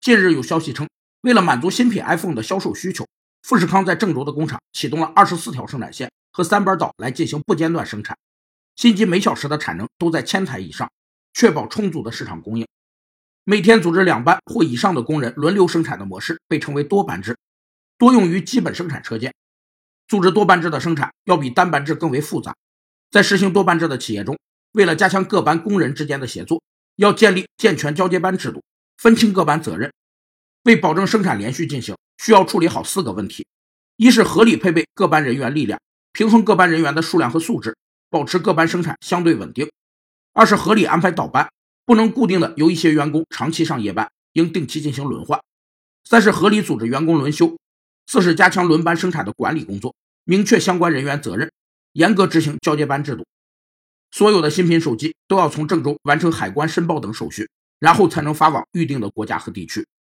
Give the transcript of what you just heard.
近日有消息称，为了满足新品 iPhone 的销售需求，富士康在郑州的工厂启动了二十四条生产线和三班倒来进行不间断生产，新机每小时的产能都在千台以上，确保充足的市场供应。每天组织两班或以上的工人轮流生产的模式被称为多班制，多用于基本生产车间。组织多班制的生产要比单班制更为复杂，在实行多班制的企业中，为了加强各班工人之间的协作，要建立健全交接班制度。分清各班责任，为保证生产连续进行，需要处理好四个问题：一是合理配备各班人员力量，平衡各班人员的数量和素质，保持各班生产相对稳定；二是合理安排倒班，不能固定的由一些员工长期上夜班，应定期进行轮换；三是合理组织员工轮休；四是加强轮班生产的管理工作，明确相关人员责任，严格执行交接班制度。所有的新品手机都要从郑州完成海关申报等手续。然后才能发往预定的国家和地区。